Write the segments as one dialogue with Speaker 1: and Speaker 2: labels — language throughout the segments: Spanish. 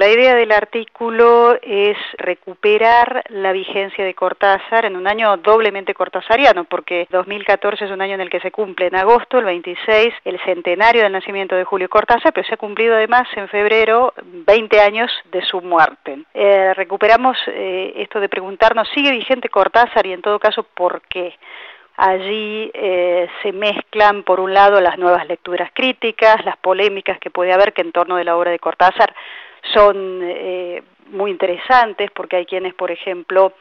Speaker 1: La idea del artículo es recuperar la vigencia de Cortázar en un año doblemente cortázariano, porque 2014 es un año en el que se cumple en agosto, el 26, el centenario del nacimiento de Julio Cortázar, pero se ha cumplido además en febrero 20 años de su muerte. Eh, recuperamos eh, esto de preguntarnos, ¿sigue vigente Cortázar y en todo caso por qué? Allí eh, se mezclan, por un lado, las nuevas lecturas críticas, las polémicas que puede haber que en torno de la obra de Cortázar son eh, muy interesantes porque hay quienes, por ejemplo,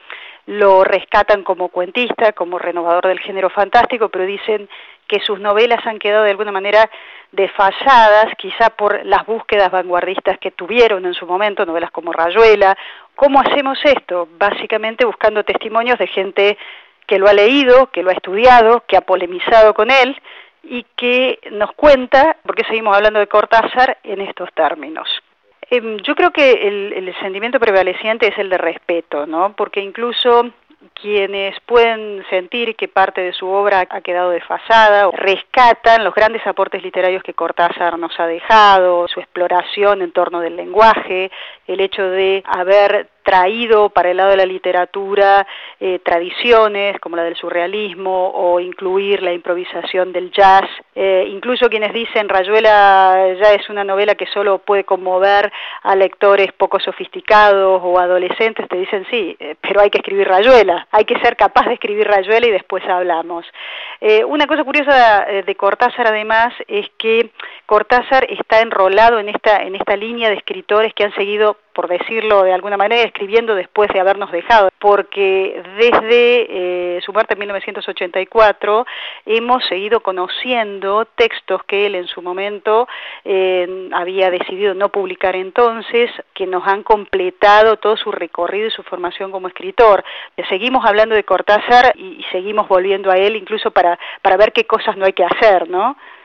Speaker 1: lo rescatan como cuentista, como renovador del género fantástico, pero dicen que sus novelas han quedado de alguna manera desfasadas, quizá por las búsquedas vanguardistas que tuvieron en su momento, novelas como Rayuela. ¿Cómo hacemos esto? Básicamente buscando testimonios de gente que lo ha leído, que lo ha estudiado, que ha polemizado con él y que nos cuenta por qué seguimos hablando de Cortázar en estos términos. Em, yo creo que el, el, sentimiento prevaleciente es el de respeto, ¿no? Porque incluso quienes pueden sentir que parte de su obra ha quedado desfasada, rescatan los grandes aportes literarios que Cortázar nos ha dejado, su exploración en torno del lenguaje, el hecho de haber traído para el lado de la literatura eh, tradiciones como la del surrealismo o incluir la improvisación del jazz. Eh, incluso quienes dicen Rayuela ya es una novela que solo puede conmover a lectores poco sofisticados o adolescentes, te dicen sí, eh, pero hay que escribir Rayuela, hay que ser capaz de escribir Rayuela y después hablamos. una cosa curiosa de Cortázar además es que Cortázar está enrolado en esta, en esta línea de escritores que han seguido por decirlo de alguna manera, escribiendo después de habernos dejado, porque desde eh, su muerte en 1984 hemos seguido conociendo textos que él en su momento eh, había decidido no publicar entonces, que nos han completado todo su recorrido y su formación como escritor. Seguimos hablando de Cortázar y, y seguimos volviendo a él incluso para, para ver qué cosas no hay que hacer, ¿no?